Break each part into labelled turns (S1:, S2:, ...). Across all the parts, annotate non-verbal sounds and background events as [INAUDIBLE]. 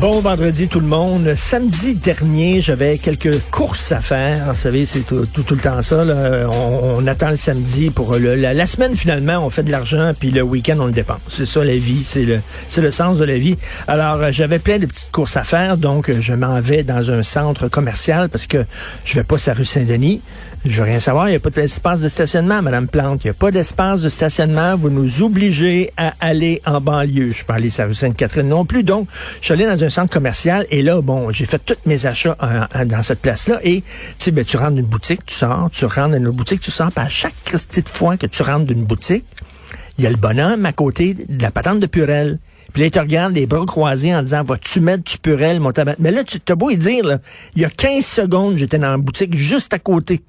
S1: Bon vendredi tout le monde. Samedi dernier, j'avais quelques courses à faire. Vous savez, c'est tout, tout, le temps ça. On, attend le samedi pour le, la, semaine finalement, on fait de l'argent, puis le week-end on le dépense. C'est ça la vie, c'est le c'est le sens de la vie. Alors euh, j'avais plein de petites courses à faire, donc euh, je m'en vais dans un centre commercial parce que je vais pas sur rue Saint-Denis. Je veux rien savoir, il n'y a pas d'espace de stationnement, Madame Plante. Il n'y a pas d'espace de stationnement. Vous nous obligez à aller en banlieue. Je allé sur la rue Sainte-Catherine non plus. Donc, je suis allé dans un centre commercial et là, bon, j'ai fait tous mes achats dans cette place-là. Et, tu ben, tu rentres d'une boutique, tu sors, tu rentres dans une autre boutique, tu sors. Puis à chaque petite fois que tu rentres d'une boutique, il y a le bonhomme à côté de la patente de Purel. Puis là, il te regarde les bras croisés en disant, vas-tu mettre du Purel, mon tabac? Mais là, tu t'as beau y dire, là, il y a 15 secondes, j'étais dans la boutique juste à côté.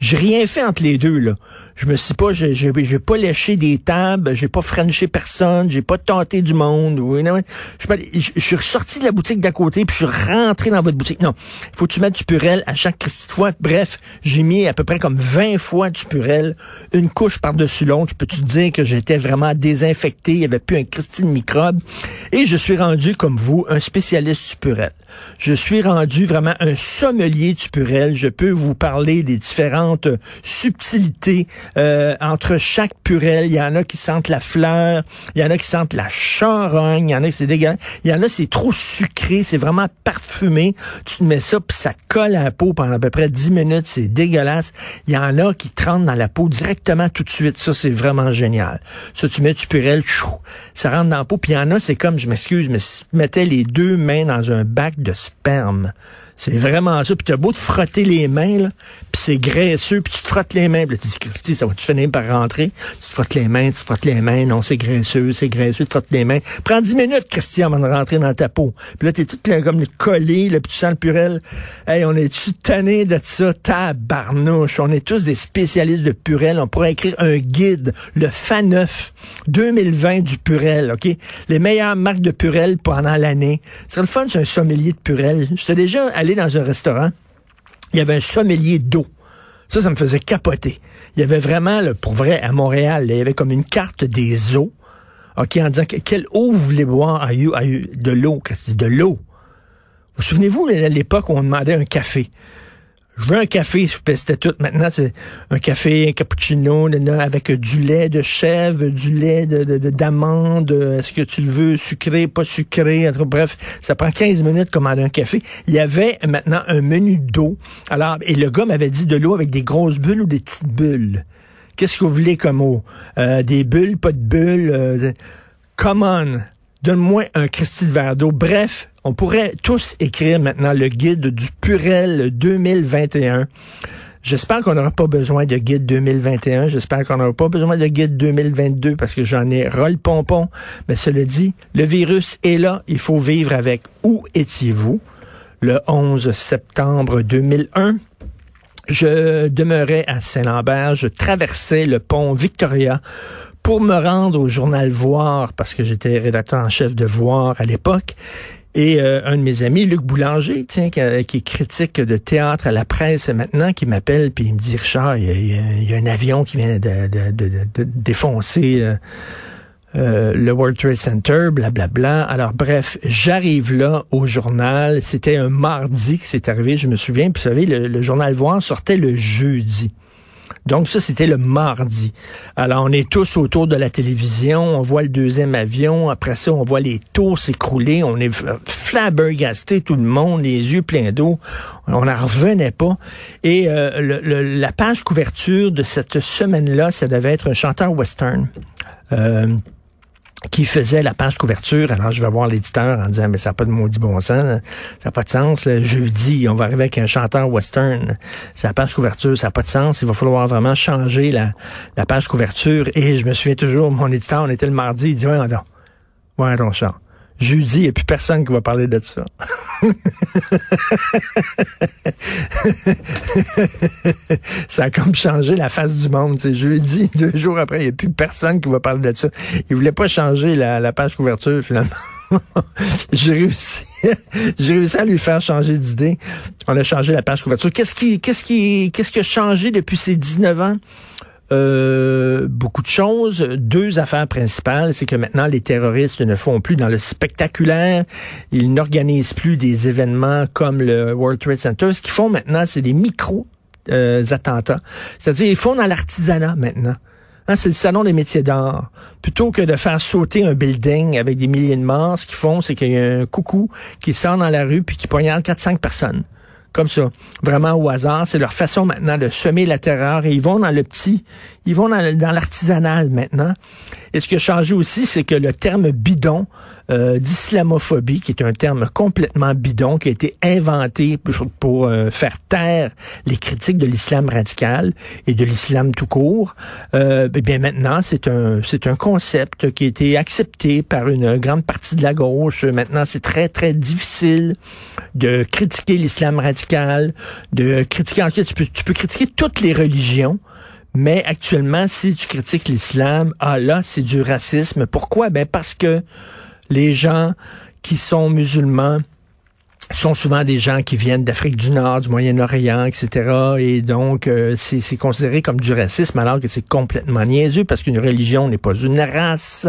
S1: J'ai rien fait entre les deux, là. Je me suis pas, j'ai, j'ai, pas léché des tables, j'ai pas frenché personne, j'ai pas tenté du monde. Oui, non, je, suis ressorti de la boutique d'à côté, puis je suis rentré dans votre boutique. Non, faut que tu mettes du purel à chaque fois. Bref, j'ai mis à peu près comme 20 fois du purel, une couche par-dessus l'autre. Je peux te dire que j'étais vraiment désinfecté, il y avait plus un Christine microbe? Et je suis rendu, comme vous, un spécialiste du purel. Je suis rendu vraiment un sommelier du purel. Je peux vous parler des différentes subtilités euh, entre chaque purel. Il y en a qui sentent la fleur, il y en a qui sentent la charogne, il y en a qui c'est dégueulasse, il y en a c'est trop sucré, c'est vraiment parfumé. Tu te mets ça puis ça colle à la peau pendant à peu près 10 minutes, c'est dégueulasse. Il y en a qui te rentrent dans la peau directement tout de suite. Ça c'est vraiment génial. Ça tu mets du purel, ça rentre dans la peau puis il y en a c'est comme je m'excuse mais si tu mettais les deux mains dans un bac de sperme. C'est vraiment ça. Puis t'as beau te frotter les mains, là, puis c'est puis tu te frottes les mains. Puis là, tu dis, Christy, ça va-tu finir par rentrer? Tu te frottes les mains, tu te frottes les mains. Non, c'est graisseux, c'est graisseux, tu te frottes les mains. Prends 10 minutes, Christian, avant de rentrer dans ta peau. Puis là, t'es tout là, comme collé, puis tu sens le purel. Hey, on est-tu tanné de ça? Tabarnouche. On est tous des spécialistes de purel. On pourrait écrire un guide, le FA9 2020 du purel, OK? Les meilleures marques de purel pendant l'année. Ce serait le fun, c'est un sommelier de purel. J'étais déjà allé dans un restaurant. Il y avait un sommelier d'eau. Ça, ça me faisait capoter. Il y avait vraiment, là, pour vrai, à Montréal, là, il y avait comme une carte des eaux. OK, en disant que- quelle eau vous voulez boire? Ah, you- de l'eau, de l'eau. Vous souvenez-vous, à l'époque, on demandait un café? Je veux un café, c'était tout. Maintenant, c'est un café, un cappuccino, avec du lait de chèvre, du lait de, de- d'amande. Est-ce que tu le veux sucré, pas sucré? Bref, ça prend 15 minutes de commander un café. Il y avait maintenant un menu d'eau. Alors, et le gars m'avait dit de l'eau avec des grosses bulles ou des petites bulles. Qu'est-ce que vous voulez comme eau? Euh, des bulles, pas de bulles? euh, come on! Donne-moi un Christy de d'eau. Bref, on pourrait tous écrire maintenant le guide du Purel 2021. J'espère qu'on n'aura pas besoin de guide 2021. J'espère qu'on n'aura pas besoin de guide 2022 parce que j'en ai ras le pompon. Mais cela dit, le virus est là. Il faut vivre avec. Où étiez-vous le 11 septembre 2001? Je demeurais à Saint-Lambert, je traversais le pont Victoria pour me rendre au journal Voir, parce que j'étais rédacteur en chef de Voir à l'époque. Et euh, un de mes amis, Luc Boulanger, tiens, qui, euh, qui est critique de théâtre à la presse maintenant, qui m'appelle puis il me dit Richard, il y a, un avion qui vient de, de- de- de- défoncer euh, euh, le World Trade Center, blablabla. Alors bref, j'arrive là au journal. C'était un mardi que c'est arrivé, je me souviens. Puis vous savez, le, le journal Voir sortait le jeudi. Donc ça, c'était le mardi. Alors, on est tous autour de la télévision, on voit le deuxième avion, après ça, on voit les tours s'écrouler, on est flabbergasté, tout le monde, les yeux pleins d'eau, on n'en revenait pas. Et euh, la page couverture de cette semaine-là, ça devait être un chanteur western. Euh, qui faisait la page couverture. Alors, je vais voir l'éditeur en disant, mais ça n'a pas de maudit bon sens, ça n'a pas de sens. Jeudi, on va arriver avec un chanteur western. C'est la page couverture, ça n'a pas de sens. Il va falloir vraiment changer la, la page couverture. Et je me souviens toujours, mon éditeur, on était le mardi, il dit, ouais, non, ouais, non, chant. Jeudi, il n'y a plus personne qui va parler de ça. ça a comme changé la face du monde. C'est jeudi, deux jours après, il n'y a plus personne qui va parler de ça. Il voulait pas changer la, page couverture, finalement. [LAUGHS] j'ai réussi, j'ai réussi à lui faire changer d'idée. On a changé la page couverture. Qu'est-ce qui, qu'est-ce qui, qu'est-ce qui a changé depuis ces 19 ans? Euh, beaucoup de choses. Deux affaires principales, c'est que maintenant les terroristes ne font plus dans le spectaculaire. Ils n'organisent plus des événements comme le World Trade Center. Ce qu'ils font maintenant, c'est des micro euh, attentats. C'est-à-dire, ils font dans l'artisanat maintenant. Hein, c'est le salon des métiers d'art. Plutôt que de faire sauter un building avec des milliers de morts, ce qu'ils font, c'est qu'il y a un coucou qui sort dans la rue puis qui poignarde 4-5 personnes comme ça, vraiment au hasard. C'est leur façon maintenant de semer la terreur et ils vont dans le petit, ils vont dans l'artisanal maintenant. Et ce qui a changé aussi, c'est que le terme bidon euh, d'islamophobie, qui est un terme complètement bidon, qui a été inventé pour, euh, faire taire les critiques de l'islam radical et de l'islam tout court, euh, eh bien maintenant, c'est un, c'est un concept qui a été accepté par une grande partie de la gauche. Maintenant, c'est très, très difficile de critiquer l'islam radical, de critiquer, tu peux, tu peux critiquer toutes les religions, mais actuellement, si tu critiques l'islam, ah là, c'est du racisme. Pourquoi? Ben parce que les gens qui sont musulmans sont souvent des gens qui viennent d'Afrique du Nord, du Moyen-Orient, etc. Et donc, euh, c'est considéré comme du racisme alors que c'est complètement niaiseux parce qu'une religion n'est pas une race.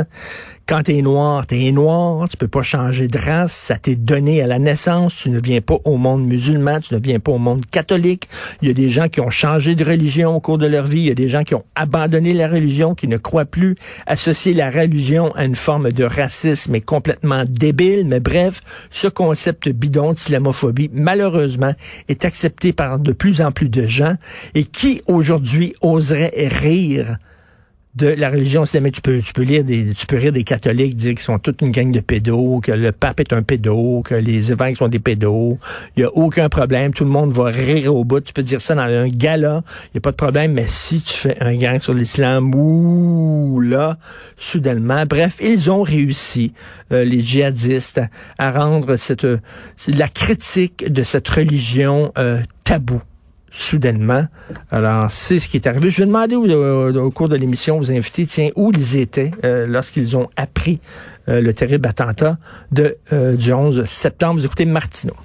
S1: Quand t'es noir, t'es noir, tu peux pas changer de race, ça t'est donné à la naissance, tu ne viens pas au monde musulman, tu ne viens pas au monde catholique. Il y a des gens qui ont changé de religion au cours de leur vie, il y a des gens qui ont abandonné la religion, qui ne croient plus associer la religion à une forme de racisme est complètement débile, mais bref, ce concept bidon d'islamophobie, malheureusement, est accepté par de plus en plus de gens et qui aujourd'hui oserait rire de la religion islamique. Tu peux, tu peux lire des, tu peux rire des catholiques dire qu'ils sont toute une gang de pédos, que le pape est un pédo, que les évêques sont des pédos. Il y a aucun problème. Tout le monde va rire au bout. Tu peux dire ça dans un gala. Il y a pas de problème. Mais si tu fais un gang sur l'islam, ouh, là, soudainement. Bref, ils ont réussi, euh, les djihadistes, à rendre cette, la critique de cette religion euh, tabou soudainement. Alors, c'est ce qui est arrivé. Je vais demander au, cours de l'émission aux invités, tiens, où ils étaient euh, lorsqu'ils ont appris euh, le terrible attentat de, euh, du 11 septembre. Vous écoutez Martineau.